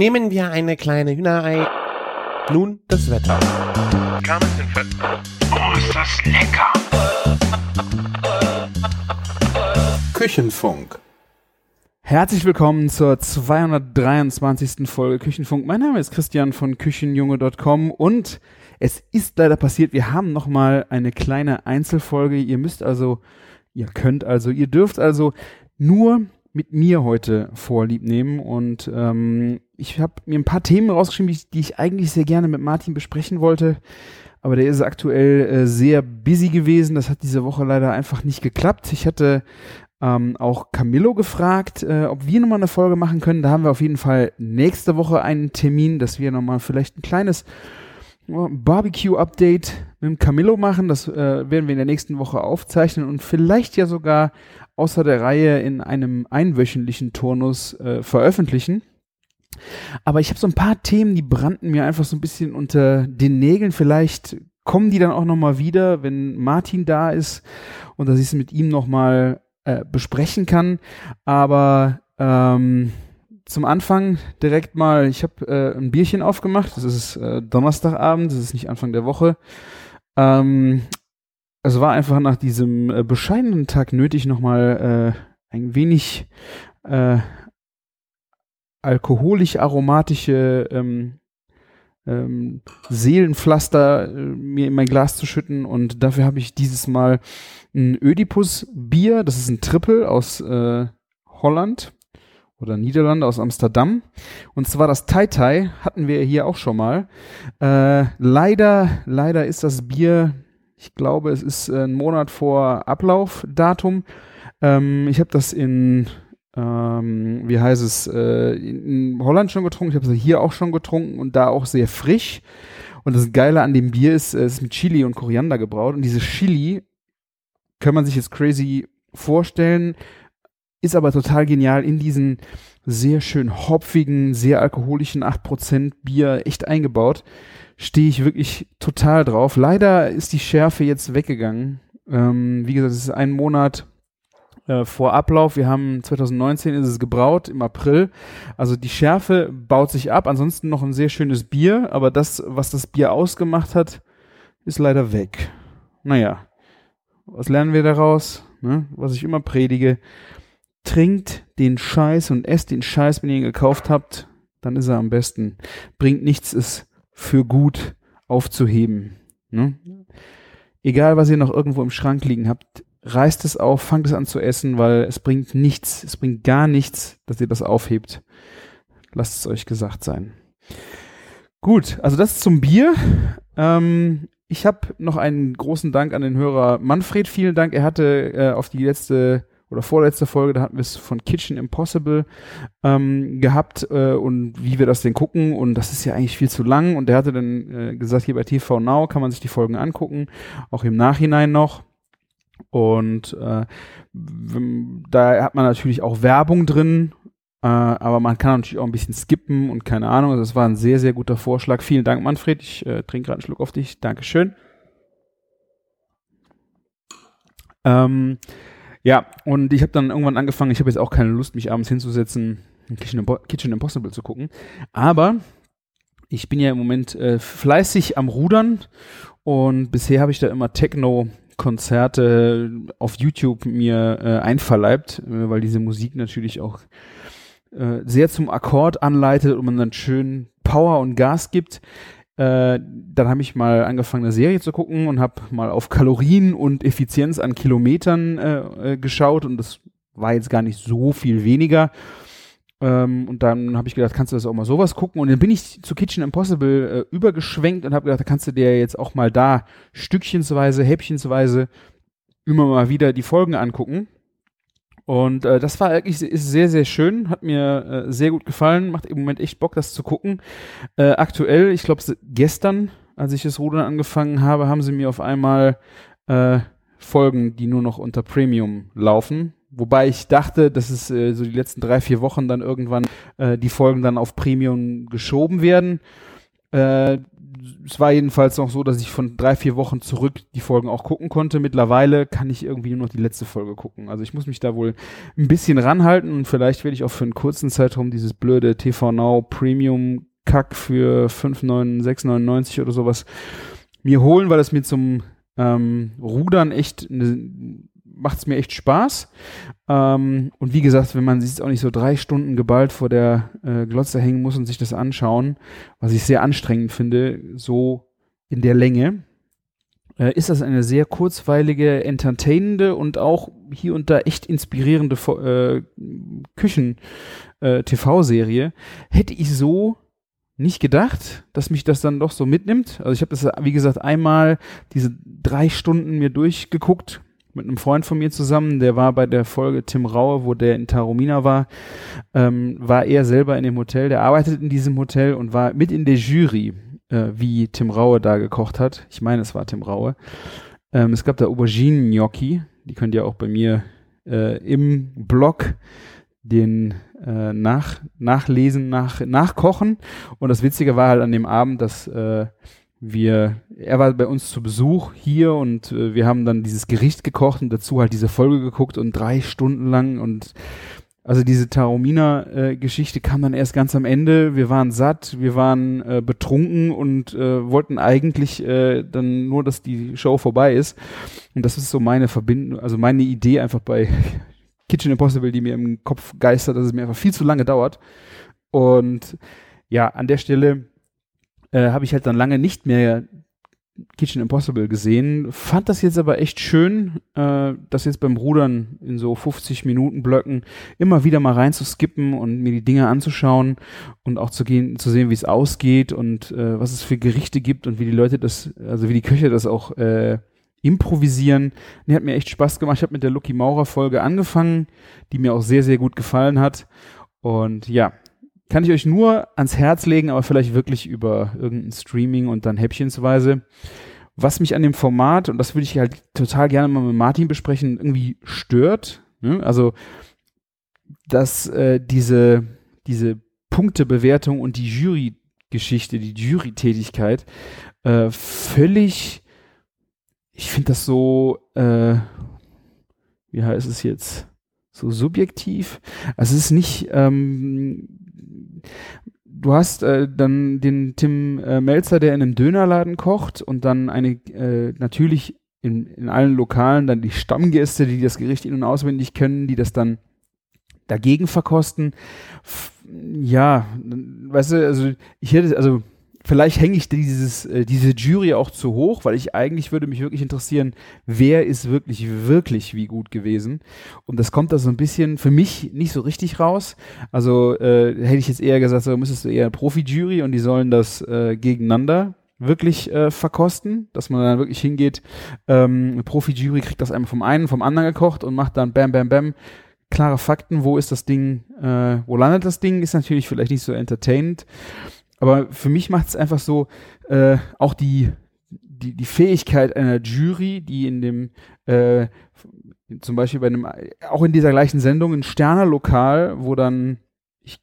Nehmen wir eine kleine Hühnerei. Nun das Wetter. Oh, ist das lecker! Küchenfunk. Herzlich willkommen zur 223. Folge Küchenfunk. Mein Name ist Christian von Küchenjunge.com und es ist leider passiert, wir haben nochmal eine kleine Einzelfolge. Ihr müsst also, ihr könnt also, ihr dürft also nur mit mir heute vorlieb nehmen und ähm, ich habe mir ein paar Themen rausgeschrieben, die ich, eigentlich sehr gerne mit Martin besprechen wollte, aber der ist aktuell äh, sehr busy gewesen. Das hat diese Woche leider einfach nicht geklappt. Ich hatte ähm, auch Camillo gefragt, äh, ob wir nochmal eine Folge machen können. Da haben wir auf jeden Fall nächste Woche einen Termin, dass wir nochmal vielleicht ein kleines Barbecue-Update mit Camillo machen. Das äh, werden wir in der nächsten Woche aufzeichnen und vielleicht ja sogar außer der Reihe in einem einwöchentlichen Turnus äh, veröffentlichen. Aber ich habe so ein paar Themen, die brannten mir einfach so ein bisschen unter den Nägeln. Vielleicht kommen die dann auch nochmal wieder, wenn Martin da ist und dass ich es mit ihm nochmal äh, besprechen kann. Aber ähm, zum Anfang direkt mal, ich habe äh, ein Bierchen aufgemacht. Das ist äh, Donnerstagabend, das ist nicht Anfang der Woche. Ähm, es war einfach nach diesem äh, bescheidenen Tag nötig, nochmal äh, ein wenig äh, alkoholisch aromatische ähm, ähm, Seelenpflaster äh, mir in mein Glas zu schütten und dafür habe ich dieses Mal ein Ödipus Bier, das ist ein Triple aus äh, Holland oder Niederlande aus Amsterdam. Und zwar das Tai Tai hatten wir hier auch schon mal. Äh, leider, leider ist das Bier, ich glaube, es ist äh, ein Monat vor Ablaufdatum. Ähm, ich habe das in, ähm, wie heißt es, äh, in Holland schon getrunken. Ich habe es hier auch schon getrunken und da auch sehr frisch. Und das Geile an dem Bier ist, es ist mit Chili und Koriander gebraut. Und diese Chili kann man sich jetzt crazy vorstellen ist aber total genial in diesen sehr schön hopfigen, sehr alkoholischen 8% Bier echt eingebaut. Stehe ich wirklich total drauf. Leider ist die Schärfe jetzt weggegangen. Ähm, wie gesagt, es ist ein Monat äh, vor Ablauf. Wir haben 2019 ist es gebraut im April. Also die Schärfe baut sich ab. Ansonsten noch ein sehr schönes Bier, aber das, was das Bier ausgemacht hat, ist leider weg. Naja, was lernen wir daraus? Ne? Was ich immer predige trinkt den Scheiß und esst den Scheiß, wenn ihr ihn gekauft habt, dann ist er am besten. Bringt nichts, es für gut aufzuheben. Ne? Egal, was ihr noch irgendwo im Schrank liegen habt, reißt es auf, fangt es an zu essen, weil es bringt nichts, es bringt gar nichts, dass ihr das aufhebt. Lasst es euch gesagt sein. Gut, also das zum Bier. Ähm, ich habe noch einen großen Dank an den Hörer Manfred. Vielen Dank. Er hatte äh, auf die letzte oder vorletzte Folge, da hatten wir es von Kitchen Impossible ähm, gehabt äh, und wie wir das denn gucken und das ist ja eigentlich viel zu lang und der hatte dann äh, gesagt, hier bei TV Now kann man sich die Folgen angucken, auch im Nachhinein noch und äh, da hat man natürlich auch Werbung drin, äh, aber man kann natürlich auch ein bisschen skippen und keine Ahnung, also das war ein sehr, sehr guter Vorschlag. Vielen Dank, Manfred, ich äh, trinke gerade einen Schluck auf dich, Dankeschön. Ähm, ja, und ich habe dann irgendwann angefangen, ich habe jetzt auch keine Lust, mich abends hinzusetzen, Kitchen, Kitchen Impossible zu gucken. Aber ich bin ja im Moment äh, fleißig am Rudern und bisher habe ich da immer Techno Konzerte auf YouTube mir äh, einverleibt, äh, weil diese Musik natürlich auch äh, sehr zum Akkord anleitet und man dann schön Power und Gas gibt. Äh, dann habe ich mal angefangen, eine Serie zu gucken und habe mal auf Kalorien und Effizienz an Kilometern äh, äh, geschaut und das war jetzt gar nicht so viel weniger. Ähm, und dann habe ich gedacht, kannst du das auch mal sowas gucken? Und dann bin ich zu Kitchen Impossible äh, übergeschwenkt und habe gedacht, da kannst du dir jetzt auch mal da stückchensweise, häppchensweise immer mal wieder die Folgen angucken. Und äh, das war wirklich ist sehr, sehr schön, hat mir äh, sehr gut gefallen, macht im Moment echt Bock, das zu gucken. Äh, aktuell, ich glaube gestern, als ich das Rudern angefangen habe, haben sie mir auf einmal äh, Folgen, die nur noch unter Premium laufen. Wobei ich dachte, dass es äh, so die letzten drei, vier Wochen dann irgendwann äh, die Folgen dann auf Premium geschoben werden. Äh, es war jedenfalls noch so, dass ich von drei, vier Wochen zurück die Folgen auch gucken konnte. Mittlerweile kann ich irgendwie nur noch die letzte Folge gucken. Also ich muss mich da wohl ein bisschen ranhalten und vielleicht werde ich auch für einen kurzen Zeitraum dieses blöde TV Now Premium Kack für 5,699 oder sowas mir holen, weil es mir zum ähm, Rudern echt ne, macht es mir echt Spaß. Ähm, und wie gesagt, wenn man sich auch nicht so drei Stunden geballt vor der äh, Glotze hängen muss und sich das anschauen, was ich sehr anstrengend finde, so in der Länge, äh, ist das eine sehr kurzweilige, entertainende und auch hier und da echt inspirierende äh, Küchen-TV-Serie. Äh, Hätte ich so nicht gedacht, dass mich das dann doch so mitnimmt. Also ich habe das, wie gesagt, einmal diese drei Stunden mir durchgeguckt mit einem Freund von mir zusammen, der war bei der Folge Tim Raue, wo der in Taromina war, ähm, war er selber in dem Hotel, der arbeitet in diesem Hotel und war mit in der Jury, äh, wie Tim Raue da gekocht hat. Ich meine, es war Tim Raue. Ähm, es gab da Auberginen-Gnocchi, die könnt ihr auch bei mir äh, im Blog den äh, nach, nachlesen, nach, nachkochen. Und das Witzige war halt an dem Abend, dass äh, wir, er war bei uns zu Besuch hier und äh, wir haben dann dieses Gericht gekocht und dazu halt diese Folge geguckt und drei Stunden lang und also diese Taromina-Geschichte äh, kam dann erst ganz am Ende. Wir waren satt, wir waren äh, betrunken und äh, wollten eigentlich äh, dann nur, dass die Show vorbei ist. Und das ist so meine Verbindung, also meine Idee einfach bei Kitchen Impossible, die mir im Kopf geistert, dass es mir einfach viel zu lange dauert. Und ja, an der Stelle äh, habe ich halt dann lange nicht mehr Kitchen Impossible gesehen, fand das jetzt aber echt schön, äh, das jetzt beim Rudern in so 50 Minuten Blöcken immer wieder mal reinzuskippen und mir die Dinge anzuschauen und auch zu gehen, zu sehen, wie es ausgeht und äh, was es für Gerichte gibt und wie die Leute das, also wie die Köche das auch äh, improvisieren. Nee, hat mir echt Spaß gemacht. Ich habe mit der Lucky Maurer Folge angefangen, die mir auch sehr, sehr gut gefallen hat. Und ja, kann ich euch nur ans Herz legen, aber vielleicht wirklich über irgendein Streaming und dann häppchensweise. Was mich an dem Format, und das würde ich halt total gerne mal mit Martin besprechen, irgendwie stört. Ne? Also, dass äh, diese, diese Punktebewertung und die Jury-Geschichte, die Jury-Tätigkeit äh, völlig, ich finde das so, äh, wie heißt es jetzt? so subjektiv. Also es ist nicht, ähm, du hast äh, dann den Tim äh, Melzer, der in einem Dönerladen kocht und dann eine äh, natürlich in, in allen Lokalen dann die Stammgäste, die das Gericht in- und auswendig können, die das dann dagegen verkosten. F ja, weißt du, also ich hätte, also vielleicht hänge ich dieses, äh, diese Jury auch zu hoch, weil ich eigentlich würde mich wirklich interessieren, wer ist wirklich, wirklich wie gut gewesen. Und das kommt da so ein bisschen für mich nicht so richtig raus. Also äh, hätte ich jetzt eher gesagt, so müsstest du eher Profi-Jury und die sollen das äh, gegeneinander wirklich äh, verkosten, dass man dann wirklich hingeht, ähm, Profi-Jury kriegt das einmal vom einen, vom anderen gekocht und macht dann bam, bam, bam, klare Fakten, wo ist das Ding, äh, wo landet das Ding, ist natürlich vielleicht nicht so entertainend. Aber für mich macht es einfach so, äh, auch die, die, die Fähigkeit einer Jury, die in dem, äh, zum Beispiel bei einem, auch in dieser gleichen Sendung, ein Sterner Lokal, wo dann, ich,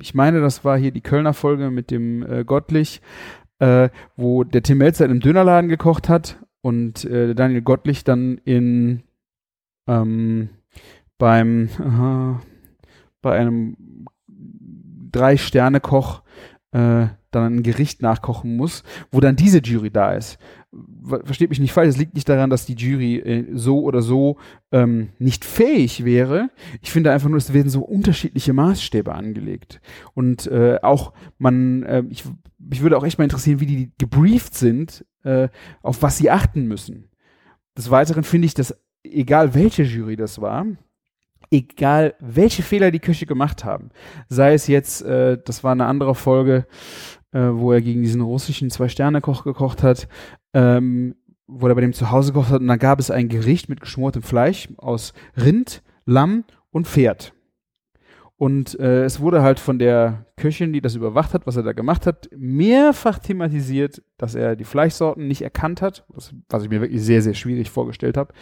ich meine, das war hier die Kölner Folge mit dem äh, Gottlich, äh, wo der Tim Melzer in einem Dönerladen gekocht hat und äh, Daniel Gottlich dann in ähm, beim aha, bei einem Drei-Sterne-Koch äh, dann ein Gericht nachkochen muss, wo dann diese Jury da ist. Versteht mich nicht falsch, es liegt nicht daran, dass die Jury äh, so oder so ähm, nicht fähig wäre. Ich finde einfach nur, es werden so unterschiedliche Maßstäbe angelegt. Und äh, auch man, äh, ich, mich würde auch echt mal interessieren, wie die gebrieft sind, äh, auf was sie achten müssen. Des Weiteren finde ich, dass egal welche Jury das war, egal welche Fehler die Köche gemacht haben. Sei es jetzt, äh, das war eine andere Folge, äh, wo er gegen diesen russischen Zwei-Sterne-Koch gekocht hat, ähm, wo er bei dem zu Hause gekocht hat und da gab es ein Gericht mit geschmortem Fleisch aus Rind, Lamm und Pferd. Und äh, es wurde halt von der Köchin, die das überwacht hat, was er da gemacht hat, mehrfach thematisiert, dass er die Fleischsorten nicht erkannt hat, was, was ich mir wirklich sehr, sehr schwierig vorgestellt habe.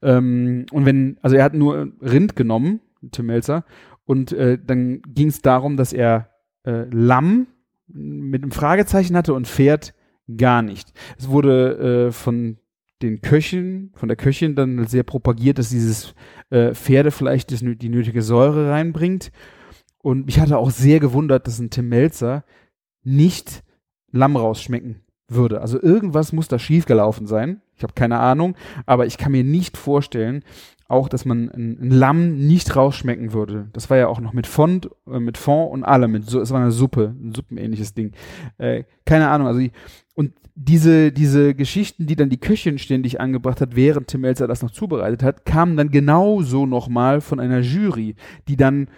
Ähm, und wenn, also er hat nur Rind genommen, Tim Melzer, und äh, dann ging es darum, dass er äh, Lamm mit einem Fragezeichen hatte und Pferd gar nicht. Es wurde äh, von den Köchen, von der Köchin dann sehr propagiert, dass dieses äh, Pferdefleisch das, die nötige Säure reinbringt. Und mich hatte auch sehr gewundert, dass ein Tim Melzer nicht Lamm rausschmecken würde. Also irgendwas muss da schiefgelaufen sein. Ich habe keine Ahnung, aber ich kann mir nicht vorstellen, auch, dass man ein, ein, Lamm nicht rausschmecken würde. Das war ja auch noch mit Fond, äh, mit Fond und allem. Mit so, es war eine Suppe, ein suppenähnliches Ding. Äh, keine Ahnung. Also und diese diese Geschichten, die dann die Köchin ständig angebracht hat, während Tim Melzer das noch zubereitet hat, kamen dann genauso noch mal von einer Jury, die dann,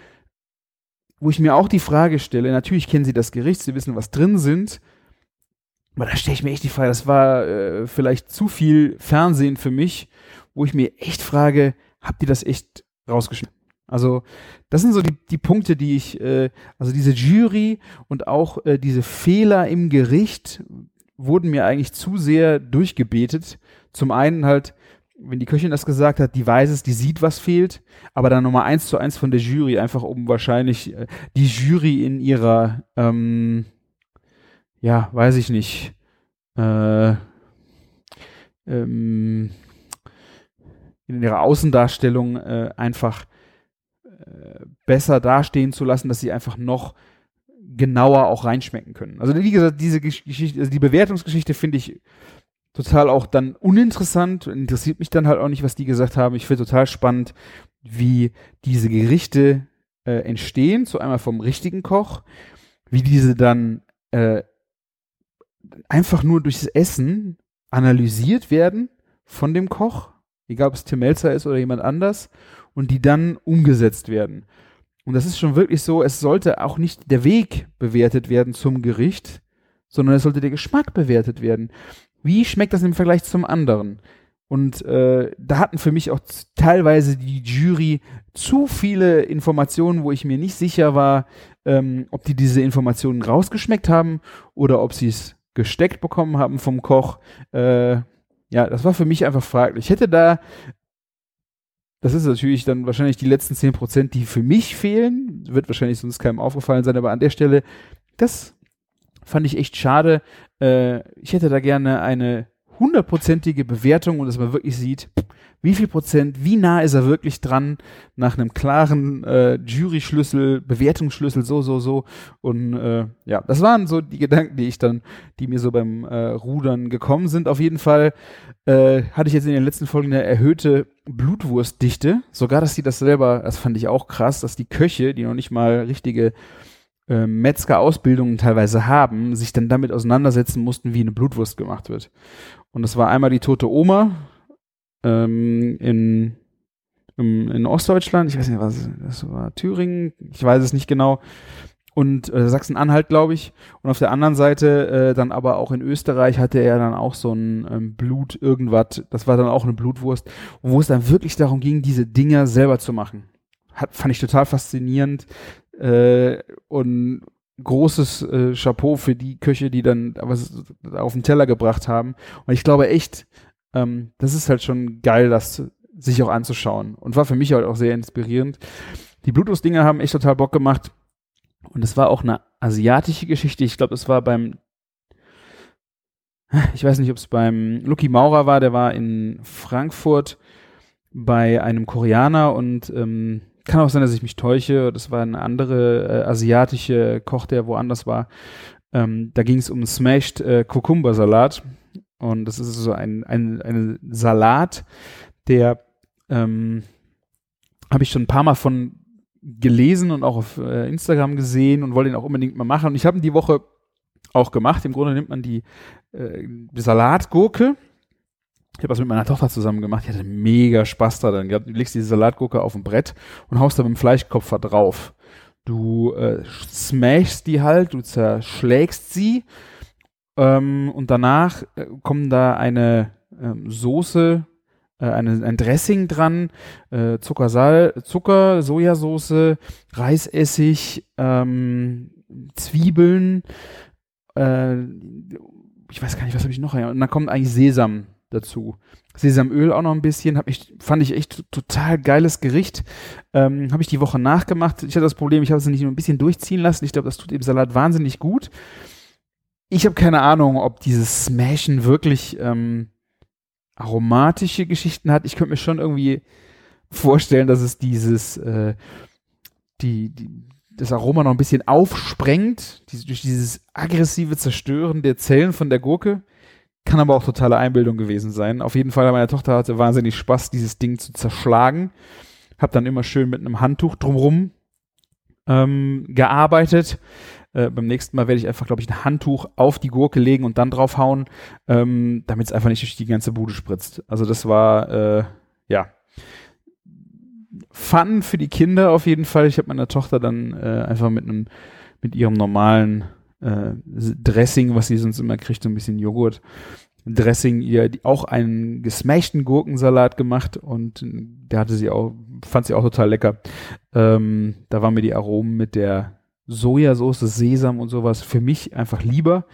wo ich mir auch die Frage stelle. Natürlich kennen sie das Gericht, sie wissen, was drin sind. Aber da stelle ich mir echt die Frage, das war äh, vielleicht zu viel Fernsehen für mich wo ich mir echt frage, habt ihr das echt rausgeschnitten? Also das sind so die, die Punkte, die ich, äh, also diese Jury und auch äh, diese Fehler im Gericht wurden mir eigentlich zu sehr durchgebetet. Zum einen halt, wenn die Köchin das gesagt hat, die weiß es, die sieht, was fehlt, aber dann nochmal eins zu eins von der Jury, einfach um wahrscheinlich äh, die Jury in ihrer, ähm, ja, weiß ich nicht, äh, ähm, in ihrer Außendarstellung äh, einfach äh, besser dastehen zu lassen, dass sie einfach noch genauer auch reinschmecken können. Also wie gesagt, diese Geschichte, also die Bewertungsgeschichte finde ich total auch dann uninteressant, interessiert mich dann halt auch nicht, was die gesagt haben. Ich finde total spannend, wie diese Gerichte äh, entstehen, zu einmal vom richtigen Koch, wie diese dann äh, einfach nur durchs Essen analysiert werden von dem Koch egal ob es Tim Melzer ist oder jemand anders, und die dann umgesetzt werden. Und das ist schon wirklich so, es sollte auch nicht der Weg bewertet werden zum Gericht, sondern es sollte der Geschmack bewertet werden. Wie schmeckt das im Vergleich zum anderen? Und äh, da hatten für mich auch teilweise die Jury zu viele Informationen, wo ich mir nicht sicher war, ähm, ob die diese Informationen rausgeschmeckt haben oder ob sie es gesteckt bekommen haben vom Koch. Äh, ja, das war für mich einfach fraglich. Ich hätte da, das ist natürlich dann wahrscheinlich die letzten 10%, die für mich fehlen, wird wahrscheinlich sonst keinem aufgefallen sein, aber an der Stelle, das fand ich echt schade. Äh, ich hätte da gerne eine hundertprozentige Bewertung und dass man wirklich sieht, wie viel Prozent, wie nah ist er wirklich dran nach einem klaren äh, Jury-Schlüssel, Bewertungsschlüssel, so, so, so. Und äh, ja, das waren so die Gedanken, die ich dann, die mir so beim äh, Rudern gekommen sind. Auf jeden Fall äh, hatte ich jetzt in den letzten Folgen eine erhöhte Blutwurstdichte. Sogar, dass sie das selber, das fand ich auch krass, dass die Köche, die noch nicht mal richtige äh, Metzger-Ausbildungen teilweise haben, sich dann damit auseinandersetzen mussten, wie eine Blutwurst gemacht wird. Und das war einmal die tote Oma, ähm, in, in, in Ostdeutschland, ich weiß nicht, was das war, Thüringen, ich weiß es nicht genau, und äh, Sachsen-Anhalt, glaube ich. Und auf der anderen Seite äh, dann aber auch in Österreich hatte er dann auch so ein ähm, Blut irgendwas, das war dann auch eine Blutwurst, wo es dann wirklich darum ging, diese Dinger selber zu machen. Hat, fand ich total faszinierend äh, und großes äh, Chapeau für die Köche, die dann was auf den Teller gebracht haben. Und ich glaube echt, ähm, das ist halt schon geil, das sich auch anzuschauen. Und war für mich halt auch sehr inspirierend. Die Bluetooth-Dinger haben echt total Bock gemacht. Und es war auch eine asiatische Geschichte. Ich glaube, es war beim, ich weiß nicht, ob es beim Lucky Maurer war, der war in Frankfurt bei einem Koreaner und ähm, kann auch sein, dass ich mich täusche. Das war eine andere äh, asiatische Koch, der woanders war. Ähm, da ging es um Smashed äh, Salat. Und das ist so ein, ein, ein Salat, der ähm, habe ich schon ein paar Mal von gelesen und auch auf äh, Instagram gesehen und wollte ihn auch unbedingt mal machen. Und ich habe ihn die Woche auch gemacht. Im Grunde nimmt man die, äh, Salatgurke. Ich habe das mit meiner Tochter zusammen gemacht. Ich hatte mega Spaß da dann. Du legst diese Salatgurke auf ein Brett und haust da mit dem Fleischkopf drauf. Du äh, smashst die halt, du zerschlägst sie ähm, und danach äh, kommen da eine ähm, Soße, äh, eine, ein Dressing dran, äh, Zucker, Zucker, Sojasauce, Reisessig, ähm, Zwiebeln, äh, ich weiß gar nicht, was habe ich noch? Und dann kommt eigentlich Sesam dazu. Sesamöl auch noch ein bisschen, hab ich, fand ich echt total geiles Gericht. Ähm, habe ich die Woche nachgemacht. Ich hatte das Problem, ich habe es nicht nur ein bisschen durchziehen lassen. Ich glaube, das tut dem Salat wahnsinnig gut. Ich habe keine Ahnung, ob dieses Smashen wirklich ähm, aromatische Geschichten hat. Ich könnte mir schon irgendwie vorstellen, dass es dieses, äh, die, die, das Aroma noch ein bisschen aufsprengt, die, durch dieses aggressive Zerstören der Zellen von der Gurke. Kann aber auch totale Einbildung gewesen sein. Auf jeden Fall, meine Tochter hatte wahnsinnig Spaß, dieses Ding zu zerschlagen. Hab dann immer schön mit einem Handtuch drumrum ähm, gearbeitet. Äh, beim nächsten Mal werde ich einfach, glaube ich, ein Handtuch auf die Gurke legen und dann draufhauen, ähm, damit es einfach nicht durch die ganze Bude spritzt. Also das war, äh, ja, Fun für die Kinder auf jeden Fall. Ich habe meiner Tochter dann äh, einfach mit einem, mit ihrem normalen äh, Dressing, was sie sonst immer kriegt, so ein bisschen Joghurt, Dressing, ihr auch einen gesmashten Gurkensalat gemacht und der hatte sie auch, fand sie auch total lecker. Ähm, da waren mir die Aromen mit der Sojasauce, Sesam und sowas für mich einfach lieber.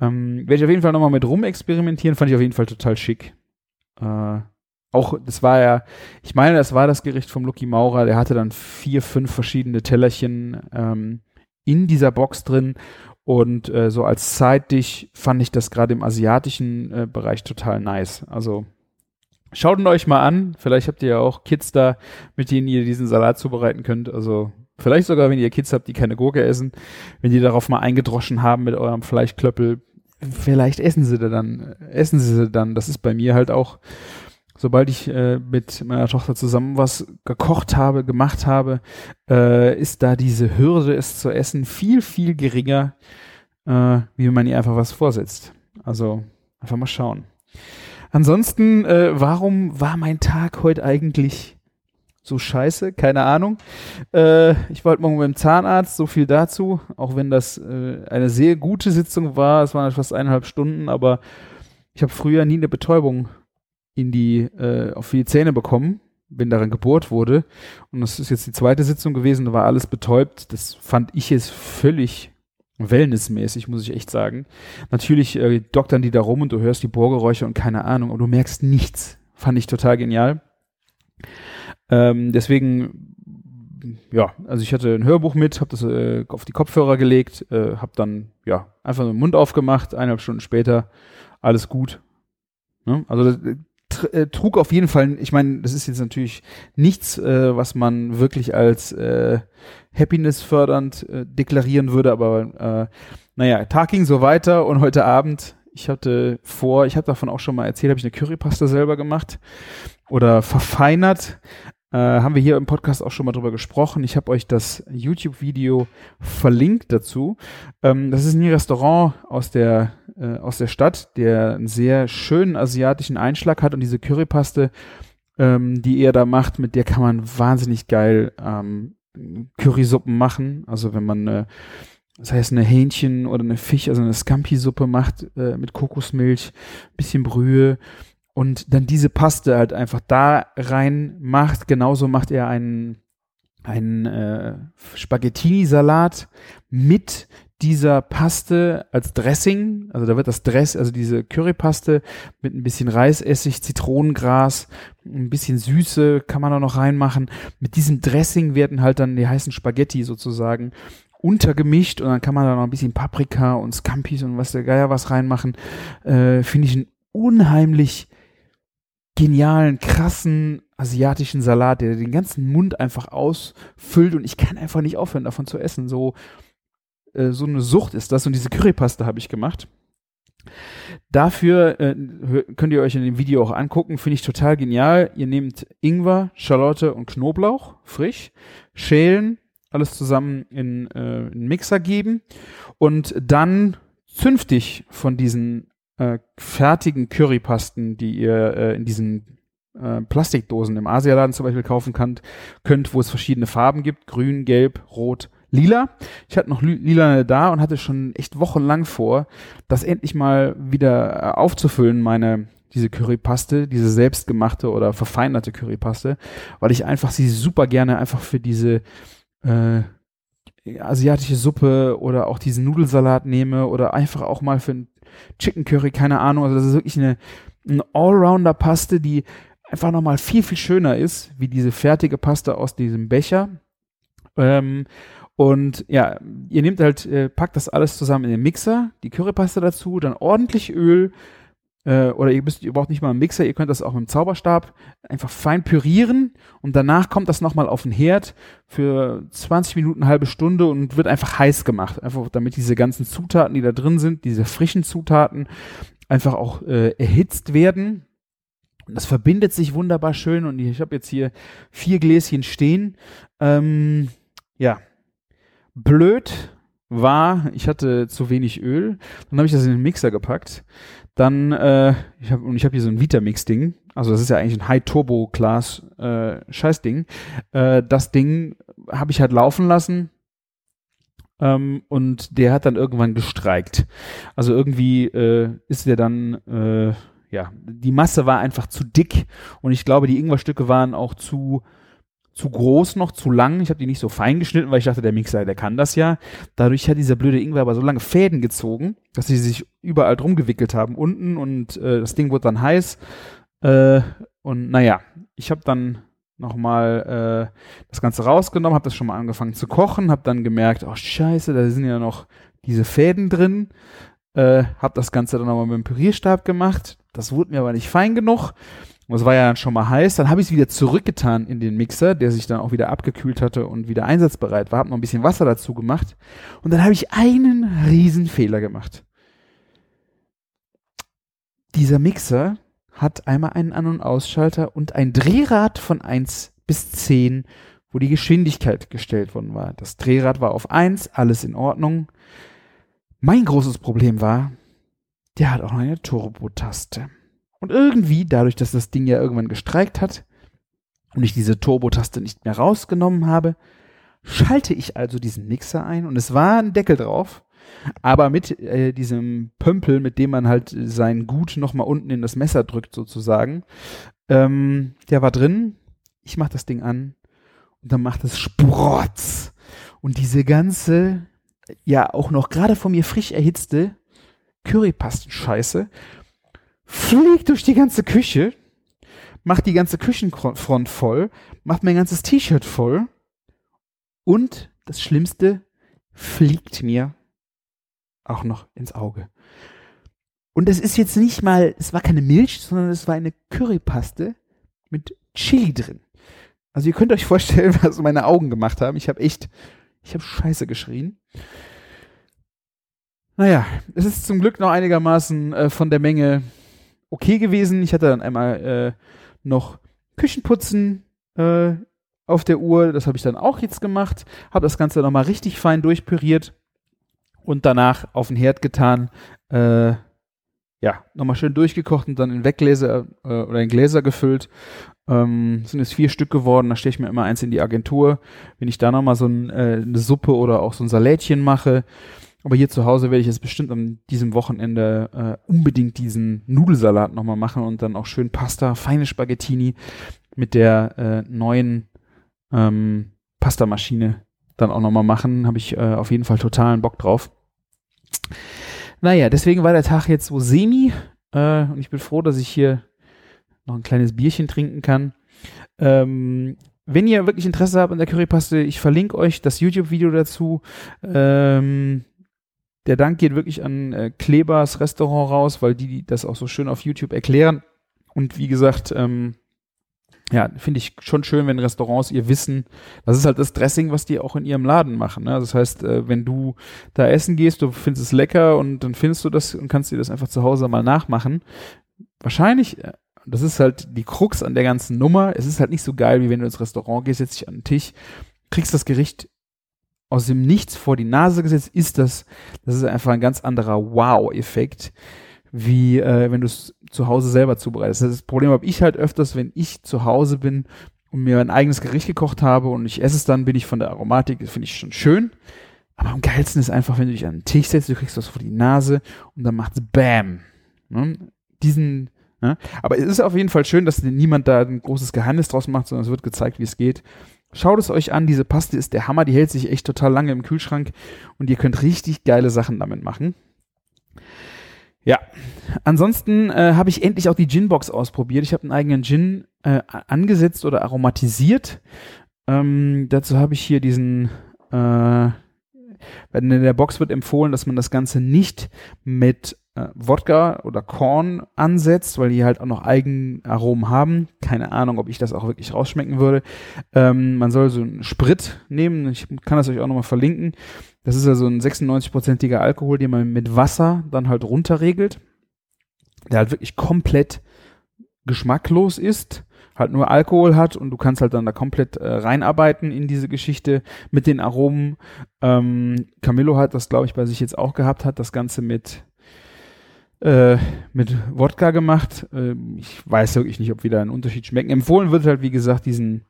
Ähm, werde ich auf jeden Fall nochmal mit rumexperimentieren, fand ich auf jeden Fall total schick. Äh, auch, das war ja, ich meine, das war das Gericht vom Lucky Maurer, der hatte dann vier, fünf verschiedene Tellerchen ähm, in dieser Box drin und äh, so als Side-Dish fand ich das gerade im asiatischen äh, Bereich total nice. Also schaut ihn euch mal an. Vielleicht habt ihr ja auch Kids da, mit denen ihr diesen Salat zubereiten könnt. Also vielleicht sogar, wenn ihr Kids habt, die keine Gurke essen, wenn die darauf mal eingedroschen haben mit eurem Fleischklöppel, vielleicht essen sie dann, essen sie dann. Das ist bei mir halt auch sobald ich äh, mit meiner Tochter zusammen was gekocht habe, gemacht habe, äh, ist da diese Hürde, es zu essen, viel, viel geringer, äh, wie wenn man ihr einfach was vorsetzt. Also einfach mal schauen. Ansonsten, äh, warum war mein Tag heute eigentlich so scheiße? Keine Ahnung. Äh, ich wollte morgen beim Zahnarzt, so viel dazu, auch wenn das äh, eine sehr gute Sitzung war. Es waren fast eineinhalb Stunden, aber ich habe früher nie eine Betäubung in die, äh, auf die Zähne bekommen, wenn daran gebohrt wurde. Und das ist jetzt die zweite Sitzung gewesen, da war alles betäubt. Das fand ich jetzt völlig wellnessmäßig, muss ich echt sagen. Natürlich äh, doktern die da rum und du hörst die Bohrgeräusche und keine Ahnung, aber du merkst nichts. Fand ich total genial. Ähm, deswegen, ja, also ich hatte ein Hörbuch mit, habe das äh, auf die Kopfhörer gelegt, äh, habe dann ja einfach den Mund aufgemacht, eineinhalb Stunden später, alles gut. Ne? Also äh, trug auf jeden Fall, ich meine, das ist jetzt natürlich nichts, äh, was man wirklich als äh, Happiness fördernd äh, deklarieren würde, aber äh, naja, Tag ging so weiter und heute Abend, ich hatte vor, ich habe davon auch schon mal erzählt, habe ich eine Currypaste selber gemacht oder verfeinert. Äh, haben wir hier im Podcast auch schon mal drüber gesprochen. Ich habe euch das YouTube-Video verlinkt dazu. Ähm, das ist ein Restaurant aus der äh, aus der Stadt, der einen sehr schönen asiatischen Einschlag hat und diese Currypaste, ähm, die er da macht, mit der kann man wahnsinnig geil ähm, Currysuppen machen. Also wenn man eine, das heißt eine Hähnchen oder eine Fisch, also eine Scampi-Suppe macht äh, mit Kokosmilch, bisschen Brühe und dann diese Paste halt einfach da rein macht. Genauso macht er einen einen äh, Spaghettini-Salat mit dieser Paste als Dressing, also da wird das Dress, also diese Currypaste mit ein bisschen Reisessig, Zitronengras, ein bisschen Süße kann man da noch reinmachen. Mit diesem Dressing werden halt dann die heißen Spaghetti sozusagen untergemischt und dann kann man da noch ein bisschen Paprika und Scampis und was der Geier was reinmachen. Äh, Finde ich einen unheimlich genialen, krassen asiatischen Salat, der den ganzen Mund einfach ausfüllt und ich kann einfach nicht aufhören davon zu essen. So äh, so eine Sucht ist das und diese Currypaste habe ich gemacht. Dafür äh, könnt ihr euch in dem Video auch angucken, finde ich total genial. Ihr nehmt Ingwer, Schalotte und Knoblauch, frisch, schälen, alles zusammen in äh, einen Mixer geben und dann zünftig von diesen äh, fertigen Currypasten, die ihr äh, in diesen äh, Plastikdosen im Asialaden zum Beispiel kaufen könnt, könnt, wo es verschiedene Farben gibt, grün, gelb, rot, lila. Ich hatte noch lila da und hatte schon echt wochenlang vor, das endlich mal wieder äh, aufzufüllen, meine diese Currypaste, diese selbstgemachte oder verfeinerte Currypaste, weil ich einfach sie super gerne einfach für diese äh, asiatische Suppe oder auch diesen Nudelsalat nehme oder einfach auch mal für ein Chicken Curry, keine Ahnung. Also das ist wirklich eine, eine Allrounder-Paste, die einfach nochmal viel, viel schöner ist, wie diese fertige Paste aus diesem Becher. Ähm, Und ja, ihr nehmt halt, äh, packt das alles zusammen in den Mixer, die Currypaste dazu, dann ordentlich Öl, äh, oder ihr müsst, ihr braucht nicht mal einen Mixer, ihr könnt das auch mit dem Zauberstab einfach fein pürieren und danach kommt das nochmal auf den Herd für 20 Minuten, eine halbe Stunde und wird einfach heiß gemacht. Einfach damit diese ganzen Zutaten, die da drin sind, diese frischen Zutaten, einfach auch äh, erhitzt werden. Und das verbindet sich wunderbar schön und ich habe jetzt hier vier Gläschen stehen. Ähm, ja, blöd war, ich hatte zu wenig Öl. Dann habe ich das in den Mixer gepackt. Dann, äh, ich habe und ich habe hier so ein Vitamix-Ding. Also das ist ja eigentlich ein High-Turbo-Class äh, Scheißding. Äh, das Ding habe ich halt laufen lassen. Ähm, und der hat dann irgendwann gestreikt. Also irgendwie äh, ist der dann, äh, ja, die Masse war einfach zu dick und ich glaube, die Ingwerstücke waren auch zu zu groß noch, zu lang. Ich habe die nicht so fein geschnitten, weil ich dachte, der Mixer, der kann das ja. Dadurch hat dieser blöde Ingwer aber so lange Fäden gezogen, dass sie sich überall drum gewickelt haben unten und äh, das Ding wurde dann heiß. Äh, und naja, ich habe dann nochmal äh, das Ganze rausgenommen, habe das schon mal angefangen zu kochen, habe dann gemerkt, oh scheiße, da sind ja noch diese Fäden drin. Äh, habe das Ganze dann nochmal mit dem Pürierstab gemacht. Das wurde mir aber nicht fein genug. Und es war ja dann schon mal heiß. Dann habe ich es wieder zurückgetan in den Mixer, der sich dann auch wieder abgekühlt hatte und wieder einsatzbereit war. Habe noch ein bisschen Wasser dazu gemacht. Und dann habe ich einen riesen Fehler gemacht. Dieser Mixer hat einmal einen An- und Ausschalter und ein Drehrad von 1 bis 10, wo die Geschwindigkeit gestellt worden war. Das Drehrad war auf 1, alles in Ordnung. Mein großes Problem war, der hat auch noch eine Turbo-Taste. Und irgendwie, dadurch, dass das Ding ja irgendwann gestreikt hat und ich diese Turbo-Taste nicht mehr rausgenommen habe, schalte ich also diesen Mixer ein und es war ein Deckel drauf, aber mit äh, diesem Pömpel, mit dem man halt sein Gut nochmal unten in das Messer drückt sozusagen, ähm, der war drin. Ich mach das Ding an und dann macht es Sprotz. Und diese ganze, ja auch noch gerade von mir frisch erhitzte Currypasten-Scheiße fliegt durch die ganze Küche, macht die ganze Küchenfront voll, macht mein ganzes T-Shirt voll und das Schlimmste fliegt mir auch noch ins Auge. Und es ist jetzt nicht mal, es war keine Milch, sondern es war eine Currypaste mit Chili drin. Also ihr könnt euch vorstellen, was meine Augen gemacht haben. Ich habe echt, ich habe Scheiße geschrien. Naja, es ist zum Glück noch einigermaßen äh, von der Menge okay gewesen. Ich hatte dann einmal äh, noch Küchenputzen äh, auf der Uhr. Das habe ich dann auch jetzt gemacht. Habe das Ganze nochmal richtig fein durchpüriert und danach auf den Herd getan. Äh, ja, nochmal schön durchgekocht und dann in Weggläser äh, oder in Gläser gefüllt. Ähm, sind jetzt vier Stück geworden, da stehe ich mir immer eins in die Agentur. Wenn ich da nochmal so ein, äh, eine Suppe oder auch so ein Salätchen mache, aber hier zu Hause werde ich jetzt bestimmt an diesem Wochenende äh, unbedingt diesen Nudelsalat nochmal machen und dann auch schön Pasta, feine Spaghettini mit der äh, neuen ähm, Pastamaschine dann auch nochmal machen. Habe ich äh, auf jeden Fall totalen Bock drauf. Naja, deswegen war der Tag jetzt so semi äh, und ich bin froh, dass ich hier noch ein kleines Bierchen trinken kann. Ähm, wenn ihr wirklich Interesse habt an der Currypaste, ich verlinke euch das YouTube-Video dazu. Ähm, der Dank geht wirklich an äh, Klebers Restaurant raus, weil die, die das auch so schön auf YouTube erklären. Und wie gesagt, ähm, ja, finde ich schon schön, wenn Restaurants ihr wissen, das ist halt das Dressing, was die auch in ihrem Laden machen. Ne? Das heißt, äh, wenn du da essen gehst, du findest es lecker und dann findest du das und kannst dir das einfach zu Hause mal nachmachen. Wahrscheinlich, äh, das ist halt die Krux an der ganzen Nummer. Es ist halt nicht so geil, wie wenn du ins Restaurant gehst, setzt dich an den Tisch, kriegst das Gericht aus dem Nichts vor die Nase gesetzt, ist das, das ist einfach ein ganz anderer Wow-Effekt, wie äh, wenn du es zu Hause selber zubereitest. Das Problem habe ich halt öfters, wenn ich zu Hause bin und mir ein eigenes Gericht gekocht habe und ich esse es dann, bin ich von der Aromatik, finde ich schon schön. Aber am geilsten ist einfach, wenn du dich an den Tisch setzt, du kriegst was vor die Nase und dann macht's BAM. Ne? Diesen, ne? Aber es ist auf jeden Fall schön, dass niemand da ein großes Geheimnis draus macht, sondern es wird gezeigt, wie es geht. Schaut es euch an, diese Paste ist der Hammer, die hält sich echt total lange im Kühlschrank und ihr könnt richtig geile Sachen damit machen. Ja, ansonsten äh, habe ich endlich auch die Gin-Box ausprobiert. Ich habe einen eigenen Gin äh, angesetzt oder aromatisiert. Ähm, dazu habe ich hier diesen Äh, in der Box wird empfohlen, dass man das Ganze nicht mit äh, Wodka oder Korn ansetzt, weil die halt auch noch Eigenaromen haben. Keine Ahnung, ob ich das auch wirklich rausschmecken würde. Ähm, man soll so einen Sprit nehmen. Ich kann das euch auch nochmal verlinken. Das ist also ein 96-prozentiger Alkohol, den man mit Wasser dann halt runterregelt. Der halt wirklich komplett geschmacklos ist halt nur Alkohol hat und du kannst halt dann da komplett äh, reinarbeiten in diese Geschichte mit den Aromen. Ähm, Camillo hat das, glaube ich, bei sich jetzt auch gehabt, hat das Ganze mit äh, mit Wodka gemacht. Äh, ich weiß wirklich nicht, ob wieder ein Unterschied schmecken. Empfohlen wird halt, wie gesagt, diesen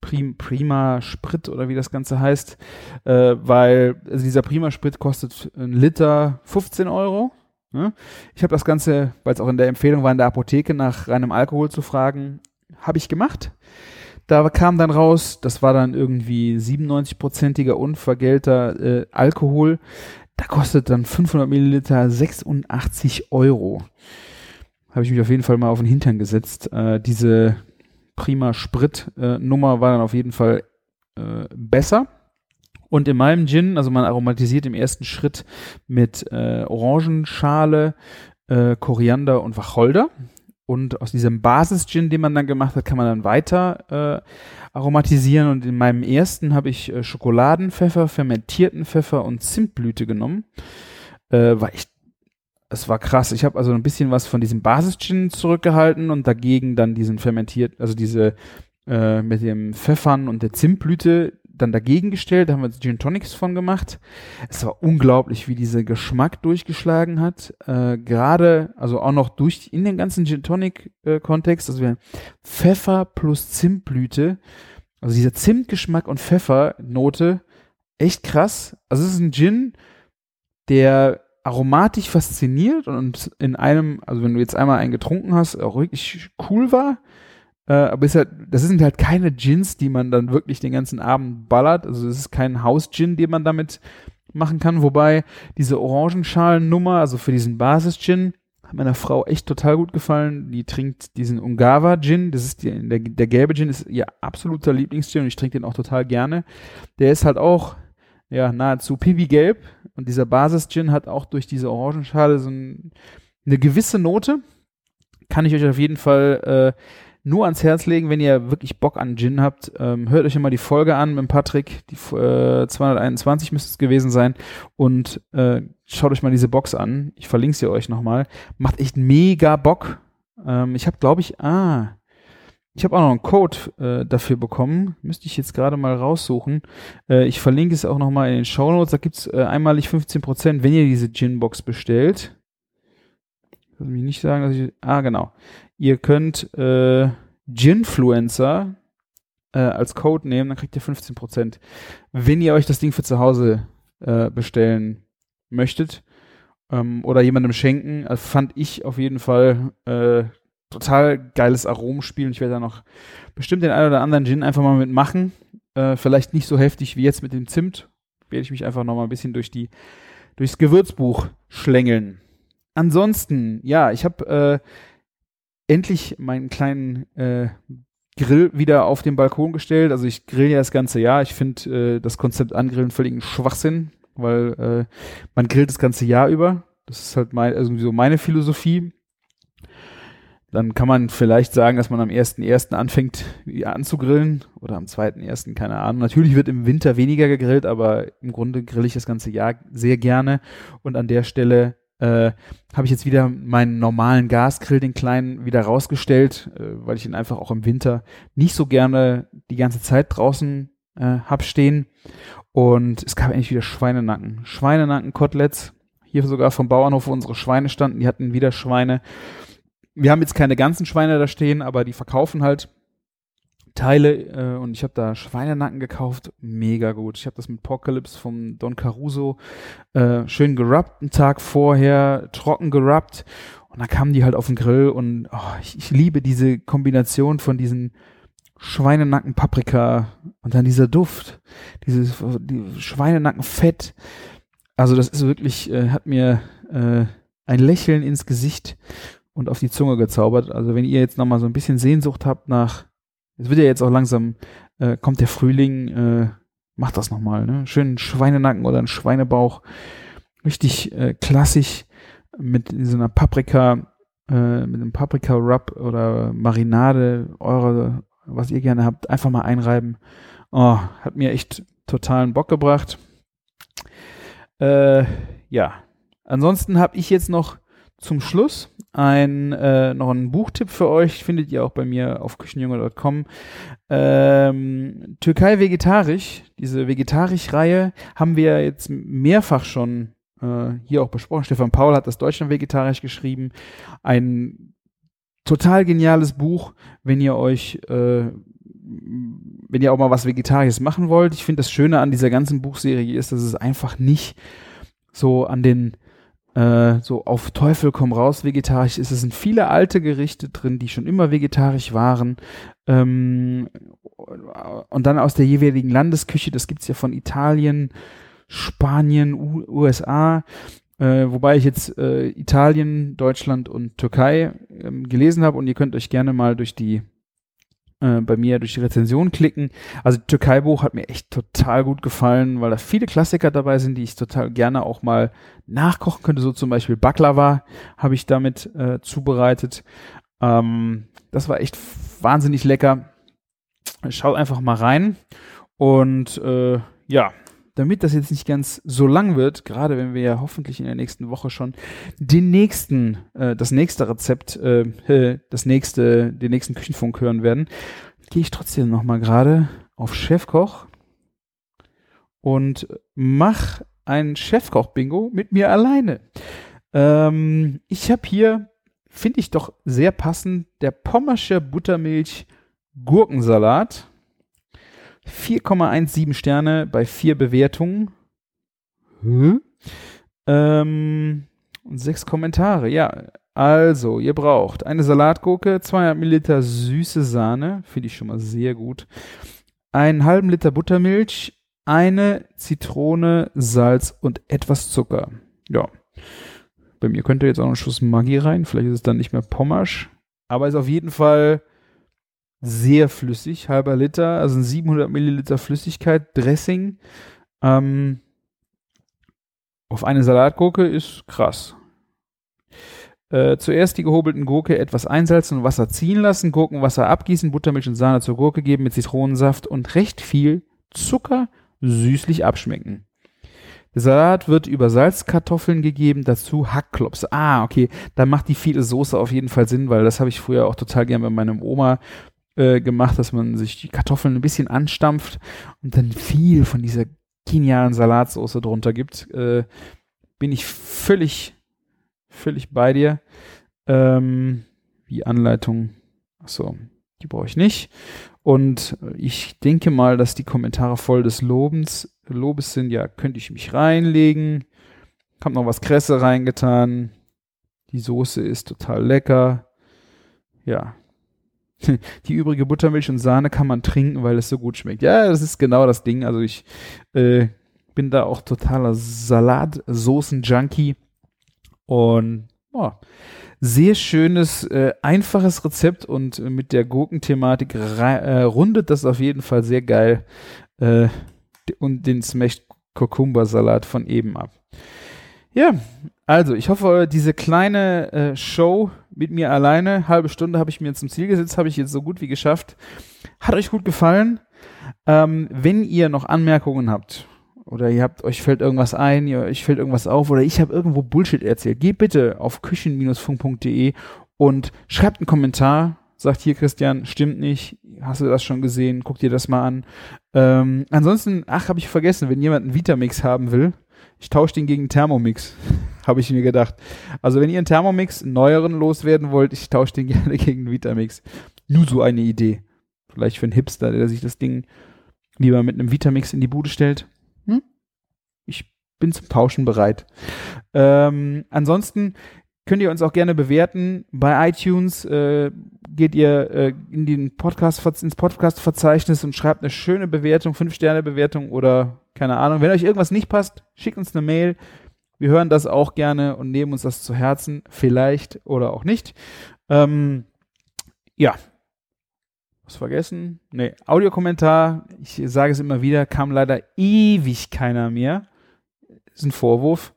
Prim Prima Sprit oder wie das Ganze heißt, äh, weil also dieser Prima Sprit kostet ein Liter 15 Euro. Ne? Ich habe das Ganze, weil es auch in der Empfehlung war, in der Apotheke nach reinem Alkohol zu fragen, habe ich gemacht. Da kam dann raus, das war dann irgendwie 97-prozentiger unvergelter äh, Alkohol. Da kostet dann 500 Milliliter 86 Euro. Habe ich mich auf jeden Fall mal auf den Hintern gesetzt. Äh, diese Prima Sprit-Nummer äh, war dann auf jeden Fall äh, besser. Und in meinem Gin, also man aromatisiert im ersten Schritt mit äh, Orangenschale, äh, Koriander und Wacholder. Und aus diesem Basis-Gin, den man dann gemacht hat, kann man dann weiter äh, aromatisieren. Und in meinem ersten habe ich äh, Schokoladenpfeffer, fermentierten Pfeffer und Zimtblüte genommen. Äh, war echt, es war krass. Ich habe also ein bisschen was von diesem Basis-Gin zurückgehalten und dagegen dann diesen fermentiert, also diese äh, mit dem Pfeffern und der Zimtblüte dann dagegen gestellt, da haben wir Gin Tonics von gemacht. Es war unglaublich, wie dieser Geschmack durchgeschlagen hat. Äh, Gerade, also auch noch durch in den ganzen Gin Tonic äh, also wir Pfeffer plus Zimtblüte, also dieser Zimtgeschmack und Pfeffernote, echt krass. Also es ist ein Gin, der aromatisch fasziniert und in einem, also wenn du jetzt einmal einen getrunken hast, auch wirklich cool war äh, aber ist halt, das sind halt keine Gins, die man dann wirklich den ganzen Abend ballert. Also es ist kein Haus-Gin, den man damit machen kann. Wobei diese Orangenschalen-Nummer, also für diesen Basis-Gin, hat meiner Frau echt total gut gefallen. Die trinkt diesen Ungava-Gin. Das ist die, der, der gelbe Gin ist ihr absoluter Lieblingsgin und ich trinke den auch total gerne. Der ist halt auch ja nahezu pipi-gelb und dieser Basis-Gin hat auch durch diese Orangenschale so ein, eine gewisse Note. Kann ich euch auf jeden Fall äh, nur ans Herz legen, wenn ihr wirklich Bock an Gin habt. Ähm, hört euch immer die Folge an mit Patrick, die äh, 221 müsste es gewesen sein und äh, schaut euch mal diese Box an. Ich verlinke sie euch nochmal. Macht echt mega Bock. Ähm, ich habe, glaube ich, ah, ich habe auch noch einen Code äh, dafür bekommen. Müsste ich jetzt gerade mal raussuchen. Äh, ich verlinke es auch nochmal in den Show Notes. Da gibt's äh, einmalig 15%, wenn ihr diese Gin-Box bestellt. Ich will mich nicht sagen, dass ich. Ah, genau. Ihr könnt äh, Ginfluencer äh, als Code nehmen, dann kriegt ihr 15%. Wenn ihr euch das Ding für zu Hause äh, bestellen möchtet ähm, oder jemandem schenken, also fand ich auf jeden Fall äh, total geiles Aromenspiel und ich werde da noch bestimmt den einen oder anderen Gin einfach mal mitmachen. Äh, vielleicht nicht so heftig wie jetzt mit dem Zimt. Werde ich mich einfach noch mal ein bisschen durch die durchs Gewürzbuch schlängeln. Ansonsten, ja, ich habe äh, endlich meinen kleinen äh, Grill wieder auf den Balkon gestellt. Also ich grill ja das ganze Jahr. Ich finde äh, das Konzept Angrillen völligen Schwachsinn, weil äh, man grillt das ganze Jahr über. Das ist halt mein, also so meine Philosophie. Dann kann man vielleicht sagen, dass man am 1.1. anfängt anzugrillen oder am 2.1., keine Ahnung. Natürlich wird im Winter weniger gegrillt, aber im Grunde grill ich das ganze Jahr sehr gerne. Und an der Stelle äh, habe ich jetzt wieder meinen normalen Gasgrill, den kleinen, wieder rausgestellt, äh, weil ich ihn einfach auch im Winter nicht so gerne die ganze Zeit draußen äh, hab stehen. Und es gab endlich wieder Schweinenacken. Schweinenacken-Koteletts. Hier sogar vom Bauernhof, wo unsere Schweine standen, die hatten wieder Schweine. Wir haben jetzt keine ganzen Schweine da stehen, aber die verkaufen halt Teile äh, und ich habe da Schweinenacken gekauft, mega gut. Ich habe das mit Apocalypse vom Don Caruso äh, schön gerubbt, einen Tag vorher trocken gerubbt und dann kamen die halt auf den Grill und oh, ich, ich liebe diese Kombination von diesen Schweinenacken Paprika und dann dieser Duft, dieses die Schweinenacken Fett. Also das ist wirklich äh, hat mir äh, ein Lächeln ins Gesicht und auf die Zunge gezaubert. Also wenn ihr jetzt noch mal so ein bisschen Sehnsucht habt nach es wird ja jetzt auch langsam, äh, kommt der Frühling, äh, macht das nochmal, ne? Schönen Schweinenacken oder einen Schweinebauch. Richtig äh, klassisch mit so einer Paprika, äh, mit einem Paprika-Rub oder Marinade, eure, was ihr gerne habt, einfach mal einreiben. Oh, hat mir echt totalen Bock gebracht. Äh, ja. Ansonsten habe ich jetzt noch zum Schluss ein, äh, noch einen Buchtipp für euch. Findet ihr auch bei mir auf küchenjunge.com. Ähm, Türkei vegetarisch, diese vegetarisch-Reihe haben wir jetzt mehrfach schon äh, hier auch besprochen. Stefan Paul hat das Deutschland vegetarisch geschrieben. Ein total geniales Buch, wenn ihr euch, äh, wenn ihr auch mal was Vegetarisches machen wollt. Ich finde das Schöne an dieser ganzen Buchserie ist, dass es einfach nicht so an den äh, so auf Teufel komm raus vegetarisch ist. Es sind viele alte Gerichte drin, die schon immer vegetarisch waren. Ähm, und dann aus der jeweiligen Landesküche, das gibt's ja von Italien, Spanien, U USA, äh, wobei ich jetzt äh, Italien, Deutschland und Türkei ähm, gelesen habe und ihr könnt euch gerne mal durch die äh, bei mir durch die Rezension klicken. Also Türkei-Buch hat mir echt total gut gefallen, weil da viele Klassiker dabei sind, die ich total gerne auch mal nachkochen könnte. So zum Beispiel Baklava habe ich damit äh, zubereitet. Ähm, das war echt wahnsinnig lecker. Schaut einfach mal rein. Und äh, ja, damit das jetzt nicht ganz so lang wird, gerade wenn wir ja hoffentlich in der nächsten Woche schon den nächsten, äh, das nächste Rezept, äh, das nächste, den nächsten Küchenfunk hören werden, gehe ich trotzdem noch mal gerade auf Chefkoch und mach ein Chefkoch-Bingo mit mir alleine. Ähm, ich habe hier, finde ich doch sehr passend, der Pommersche Buttermilch Gurkensalat 4,17 Sterne bei vier Bewertungen. Hm? Ähm, und sechs Kommentare. Ja, also, ihr braucht eine Salatgurke, 200 Milliliter süße Sahne, finde ich schon mal sehr gut, einen halben Liter Buttermilch, eine Zitrone, Salz und etwas Zucker. Ja. Bei mir könnte jetzt auch noch ein Schuss Maggi rein, vielleicht ist es dann nicht mehr Pommasch, aber ist auf jeden Fall sehr flüssig, halber Liter, also ein 700 Milliliter Flüssigkeit, Dressing. Ähm, auf eine Salatgurke ist krass. Äh, zuerst die gehobelten Gurke etwas einsalzen und Wasser ziehen lassen, Gurkenwasser abgießen, Buttermilch und Sahne zur Gurke geben mit Zitronensaft und recht viel Zucker süßlich abschmecken. Der Salat wird über Salzkartoffeln gegeben, dazu Hackklops. Ah, okay, da macht die viele Soße auf jeden Fall Sinn, weil das habe ich früher auch total gern bei meinem Oma äh, gemacht, dass man sich die Kartoffeln ein bisschen anstampft und dann viel von dieser genialen Salatsauce drunter gibt. Äh, bin ich völlig, völlig bei dir. Ähm, wie Anleitung, achso, die brauche ich nicht. Und ich denke mal, dass die Kommentare voll des Lobens, Lobes sind. Ja, könnte ich mich reinlegen. Hab noch was Kresse reingetan. Die Soße ist total lecker. Ja, die übrige Buttermilch und Sahne kann man trinken, weil es so gut schmeckt. Ja, das ist genau das Ding. Also ich äh, bin da auch totaler Salatsoßen-Junkie. Und oh, sehr schönes, äh, einfaches Rezept und mit der Gurkenthematik äh, rundet das auf jeden Fall sehr geil äh, und den Smashed Cucumber Salat von eben ab. Ja, also ich hoffe, diese kleine äh, Show mit mir alleine, halbe Stunde habe ich mir zum Ziel gesetzt, habe ich jetzt so gut wie geschafft. Hat euch gut gefallen? Ähm, wenn ihr noch Anmerkungen habt oder ihr habt euch fällt irgendwas ein, ihr, euch fällt irgendwas auf oder ich habe irgendwo Bullshit erzählt, geht bitte auf küchen-funk.de und schreibt einen Kommentar. Sagt hier Christian, stimmt nicht, hast du das schon gesehen, guck dir das mal an. Ähm, ansonsten, ach, habe ich vergessen, wenn jemand einen Vitamix haben will, ich tausche den gegen Thermomix, habe ich mir gedacht. Also wenn ihr einen Thermomix, einen neueren loswerden wollt, ich tausche den gerne gegen einen Vitamix. Nur so eine Idee. Vielleicht für einen Hipster, der sich das Ding lieber mit einem Vitamix in die Bude stellt. Hm? Ich bin zum Tauschen bereit. Ähm, ansonsten könnt ihr uns auch gerne bewerten. Bei iTunes äh, geht ihr äh, in den Podcast, ins Podcast-Verzeichnis und schreibt eine schöne Bewertung, 5-Sterne-Bewertung oder keine Ahnung. Wenn euch irgendwas nicht passt, schickt uns eine Mail. Wir hören das auch gerne und nehmen uns das zu Herzen. Vielleicht oder auch nicht. Ähm, ja. Was vergessen? Nee, Audiokommentar, ich sage es immer wieder, kam leider ewig keiner mehr. Ist ein Vorwurf.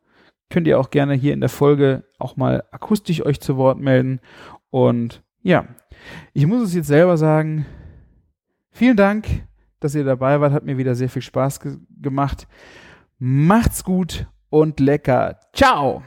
Könnt ihr auch gerne hier in der Folge auch mal akustisch euch zu Wort melden. Und ja, ich muss es jetzt selber sagen. Vielen Dank, dass ihr dabei wart. Hat mir wieder sehr viel Spaß ge gemacht. Macht's gut und lecker. Ciao!